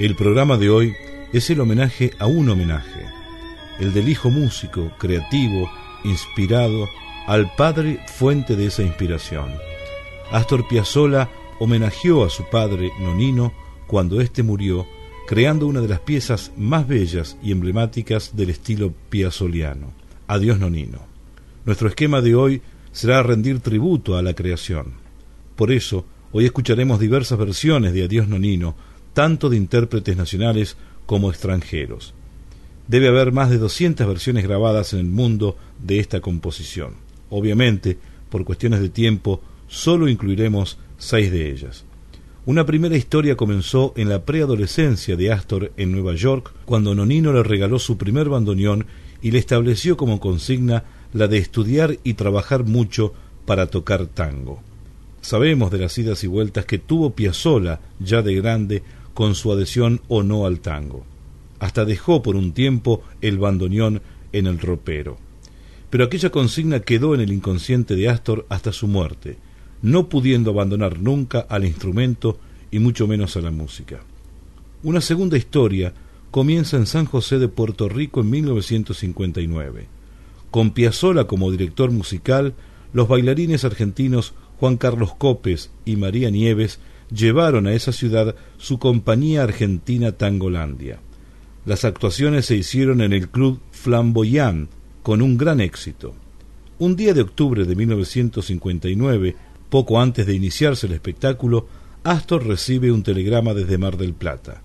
El programa de hoy es el homenaje a un homenaje, el del hijo músico, creativo, inspirado, al padre fuente de esa inspiración. Astor Piazzolla homenajeó a su padre Nonino cuando éste murió, creando una de las piezas más bellas y emblemáticas del estilo piazzoliano. Adiós Nonino. Nuestro esquema de hoy será rendir tributo a la creación. Por eso, hoy escucharemos diversas versiones de Adiós Nonino, tanto de intérpretes nacionales como extranjeros. Debe haber más de 200 versiones grabadas en el mundo de esta composición. Obviamente, por cuestiones de tiempo, solo incluiremos seis de ellas. Una primera historia comenzó en la preadolescencia de Astor en Nueva York, cuando Nonino le regaló su primer bandoneón y le estableció como consigna la de estudiar y trabajar mucho para tocar tango. Sabemos de las idas y vueltas que tuvo Piazzolla, ya de grande, con su adhesión o no al tango. Hasta dejó por un tiempo el bandoneón en el ropero. Pero aquella consigna quedó en el inconsciente de Astor hasta su muerte, no pudiendo abandonar nunca al instrumento y mucho menos a la música. Una segunda historia comienza en San José de Puerto Rico en 1959. Con Piazzolla como director musical, los bailarines argentinos Juan Carlos Copes y María Nieves llevaron a esa ciudad su compañía argentina Tangolandia. Las actuaciones se hicieron en el club Flamboyant con un gran éxito. Un día de octubre de 1959, poco antes de iniciarse el espectáculo, Astor recibe un telegrama desde Mar del Plata.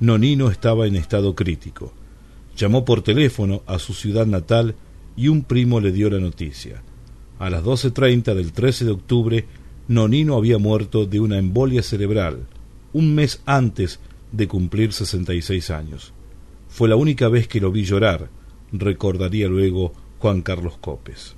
Nonino estaba en estado crítico. Llamó por teléfono a su ciudad natal y un primo le dio la noticia. A las 12.30 del 13 de octubre Nonino había muerto de una embolia cerebral un mes antes de cumplir 66 años. Fue la única vez que lo vi llorar, recordaría luego Juan Carlos Copes.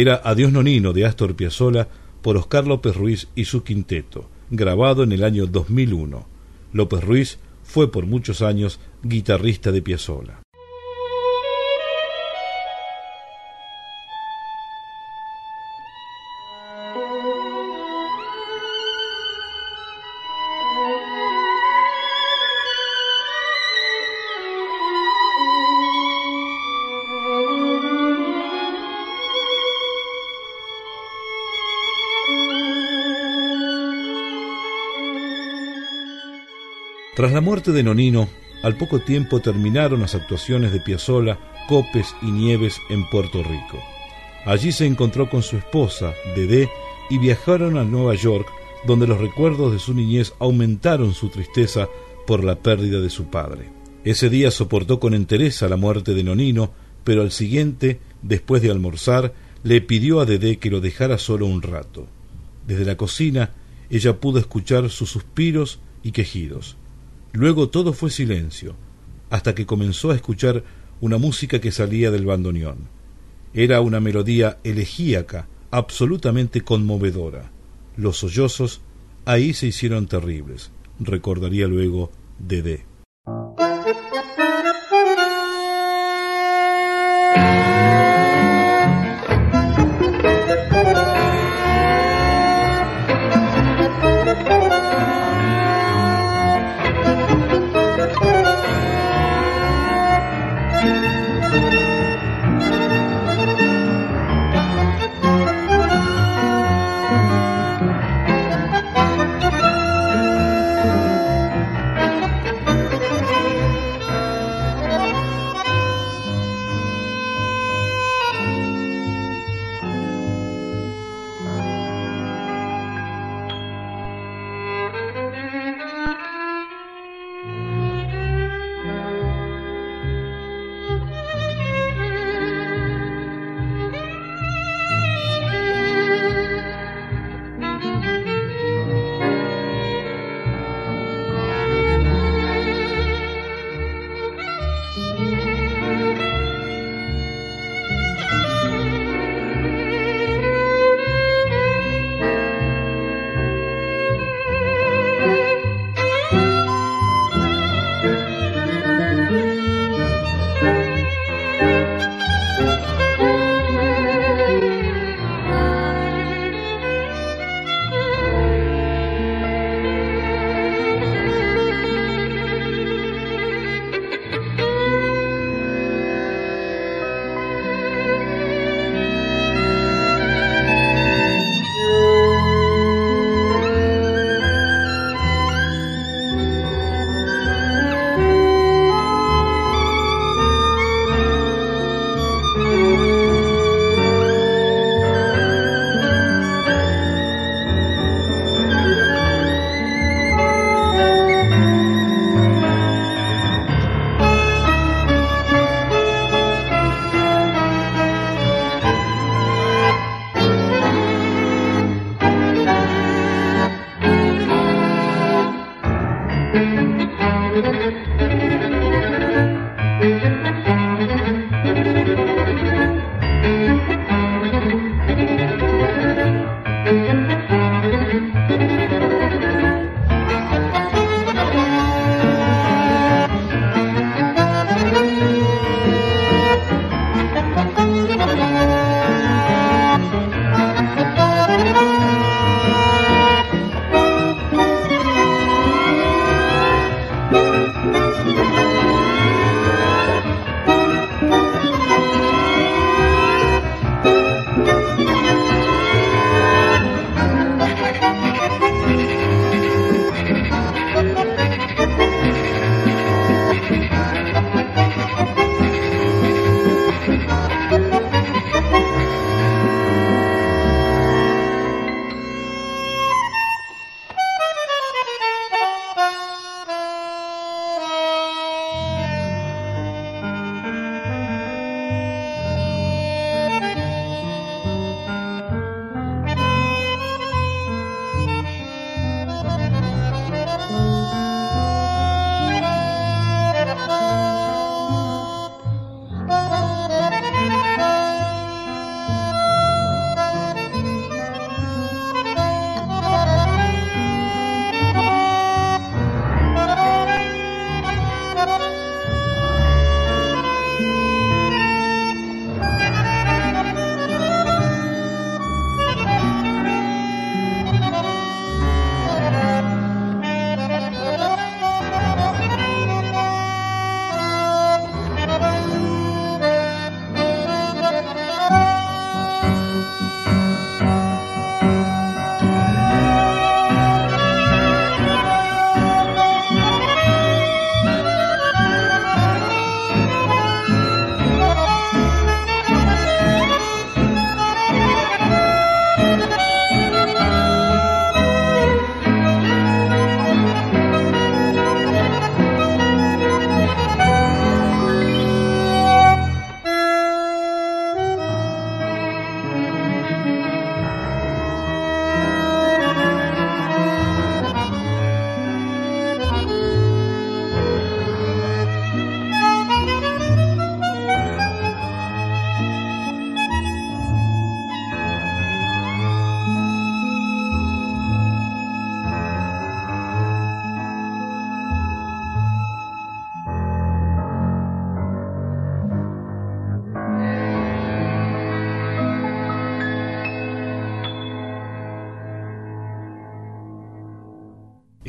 Era Adiós Nonino de Astor Piazzolla por Oscar López Ruiz y su quinteto, grabado en el año 2001. López Ruiz fue por muchos años guitarrista de Piazzolla. Tras la muerte de Nonino, al poco tiempo terminaron las actuaciones de Piazzolla, Copes y Nieves en Puerto Rico. Allí se encontró con su esposa, Dedé, y viajaron a Nueva York, donde los recuerdos de su niñez aumentaron su tristeza por la pérdida de su padre. Ese día soportó con entereza la muerte de Nonino, pero al siguiente, después de almorzar, le pidió a Dedé que lo dejara solo un rato. Desde la cocina ella pudo escuchar sus suspiros y quejidos. Luego todo fue silencio, hasta que comenzó a escuchar una música que salía del bandoneón. Era una melodía elegíaca, absolutamente conmovedora. Los sollozos ahí se hicieron terribles, recordaría luego Dede.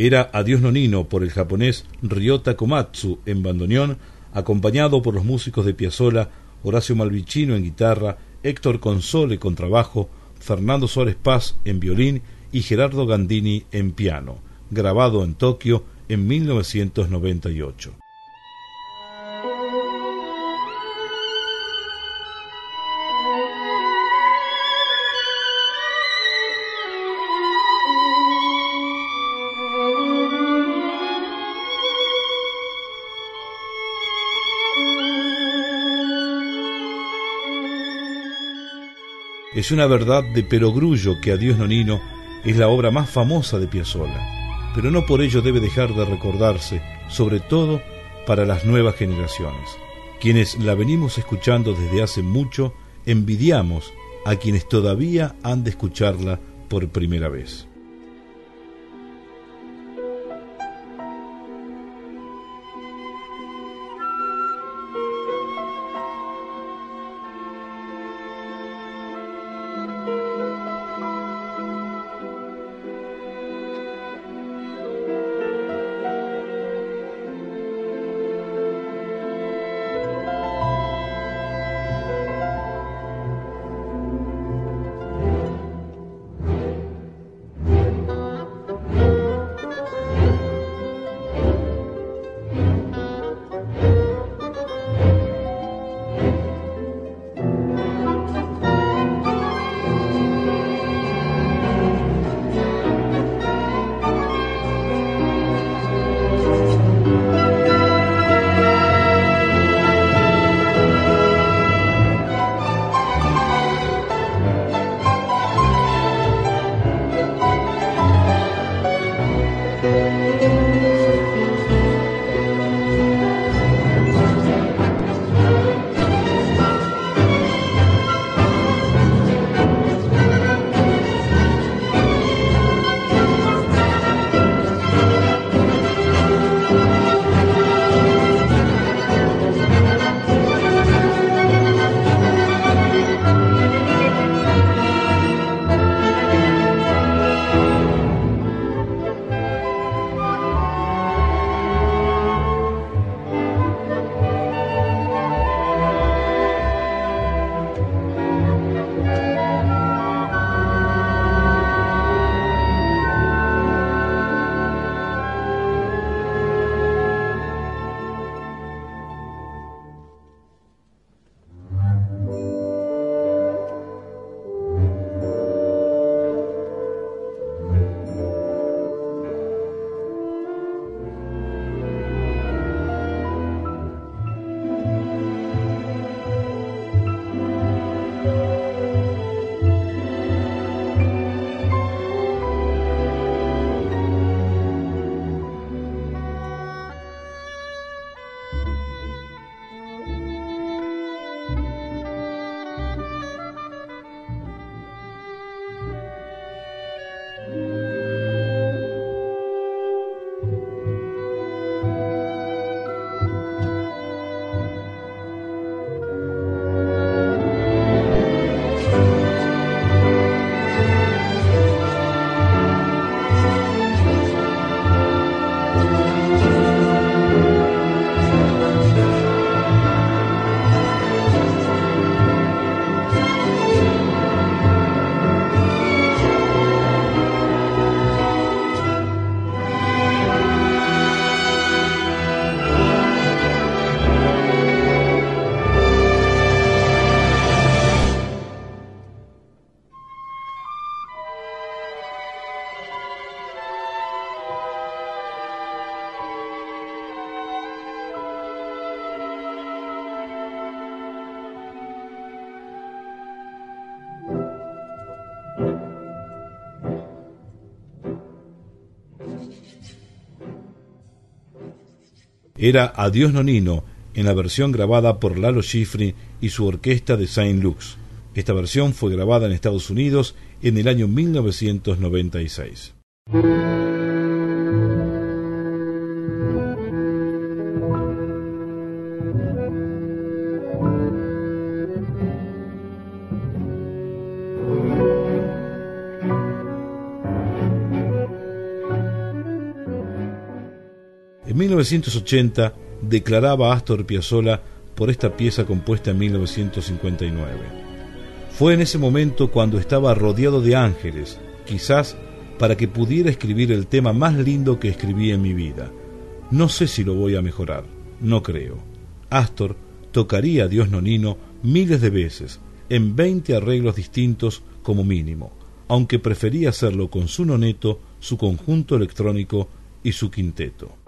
Era Adiós Nonino por el japonés Ryota Komatsu en bandoneón, acompañado por los músicos de Piazzolla, Horacio Malvicino en guitarra, Héctor Console con trabajo, Fernando Suárez Paz en violín y Gerardo Gandini en piano, grabado en Tokio en 1998. Es una verdad de perogrullo que Adiós Nonino es la obra más famosa de Piazzolla, pero no por ello debe dejar de recordarse, sobre todo para las nuevas generaciones. Quienes la venimos escuchando desde hace mucho, envidiamos a quienes todavía han de escucharla por primera vez. Era Adiós Nonino en la versión grabada por Lalo Schifrin y su orquesta de Saint Lux. Esta versión fue grabada en Estados Unidos en el año 1996. 1980 declaraba Astor Piazzolla por esta pieza compuesta en 1959. Fue en ese momento cuando estaba rodeado de ángeles, quizás para que pudiera escribir el tema más lindo que escribí en mi vida. No sé si lo voy a mejorar, no creo. Astor tocaría a Dios Nonino miles de veces, en veinte arreglos distintos como mínimo, aunque prefería hacerlo con su noneto, su conjunto electrónico y su quinteto.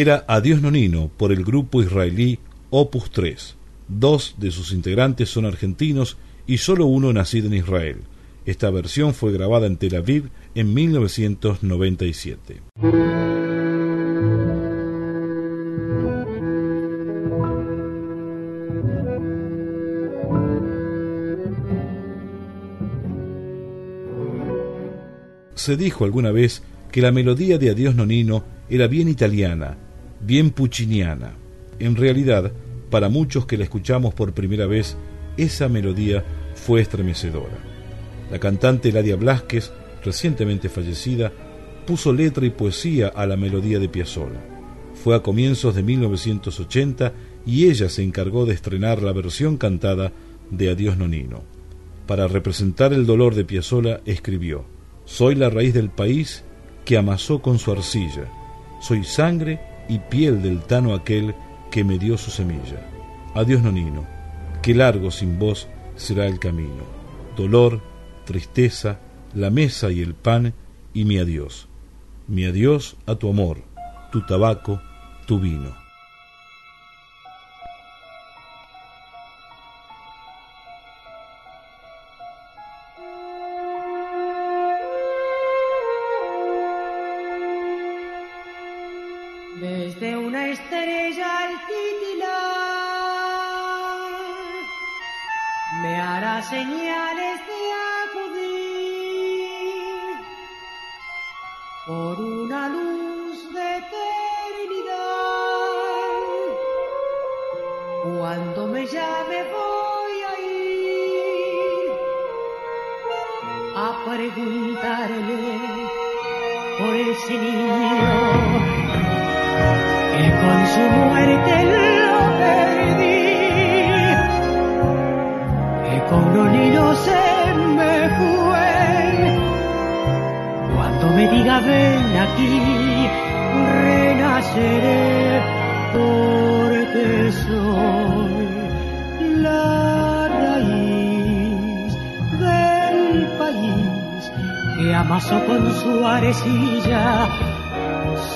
Era Adiós Nonino por el grupo israelí Opus 3. Dos de sus integrantes son argentinos y solo uno nacido en Israel. Esta versión fue grabada en Tel Aviv en 1997. Se dijo alguna vez que la melodía de Adiós Nonino era bien italiana, bien pucciniana. En realidad, para muchos que la escuchamos por primera vez, esa melodía fue estremecedora. La cantante Ladia Blasquez, recientemente fallecida, puso letra y poesía a la melodía de Piazzolla. Fue a comienzos de 1980 y ella se encargó de estrenar la versión cantada de Adiós Nonino. Para representar el dolor de Piazzolla escribió: Soy la raíz del país que amasó con su arcilla. Soy sangre y piel del tano aquel que me dio su semilla. Adiós Nonino, qué largo sin vos será el camino. Dolor, tristeza, la mesa y el pan y mi adiós. Mi adiós a tu amor, tu tabaco, tu vino. Señales de acudir por una luz de eternidad. Cuando me llame voy a ir a preguntarle por ese niño que con su muerte con Nonino se me fue. Cuando me diga ven aquí, renaceré porque soy la raíz del país que amasó con su arecilla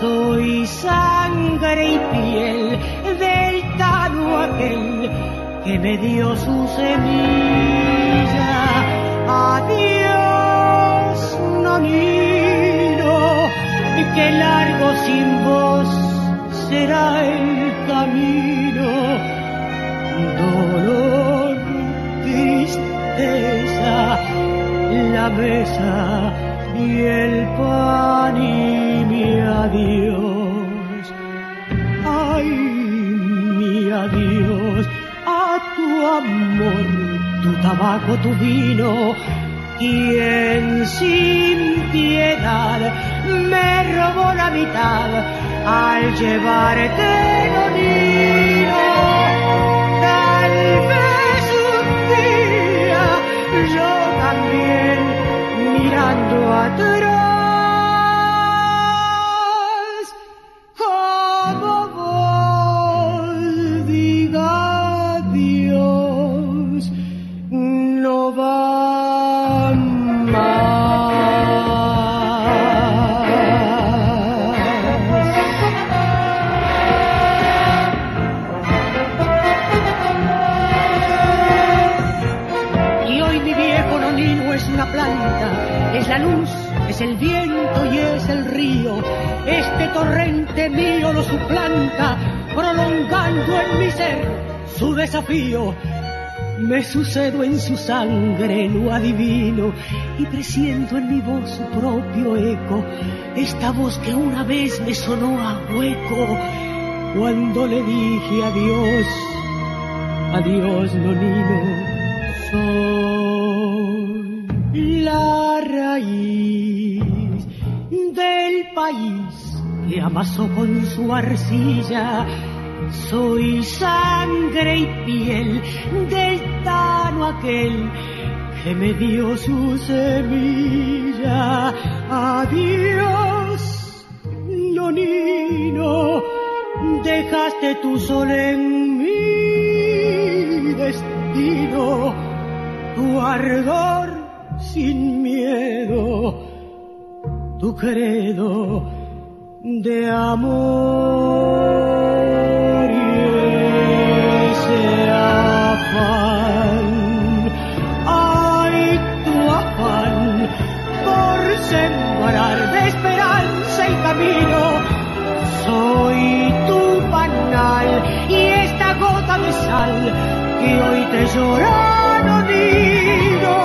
soy sangre y piel del tano aquel que me dio su semilla. Adiós, nonino, que largo sin vos será el camino. Dolor, tristeza, la mesa y el pan y mi adiós. Ay, mi adiós amor, tu tabaco, tu vino. Quien sin piedad me robó la mitad al llevarte sucedo en su sangre, lo adivino, y presiento en mi voz su propio eco, esta voz que una vez me sonó a hueco cuando le dije adiós, adiós, Nonino, soy la raíz del país que amasó con su arcilla. Soy sangre y piel del tano aquel que me dio su semilla. Adiós, Nonino, dejaste tu sol en mi destino, tu ardor sin miedo, tu credo de amor Ay, tu afán por sembrar de esperanza el camino. Soy tu panal y esta gota de sal que hoy te llora, Nonino.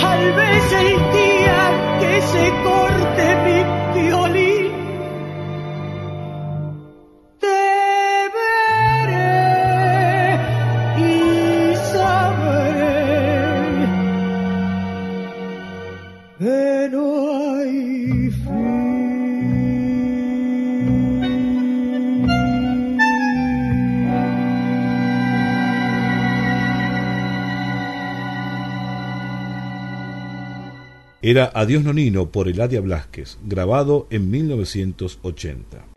Tal vez el día que se era Adiós Nonino por Eladia Blasquez, grabado en 1980.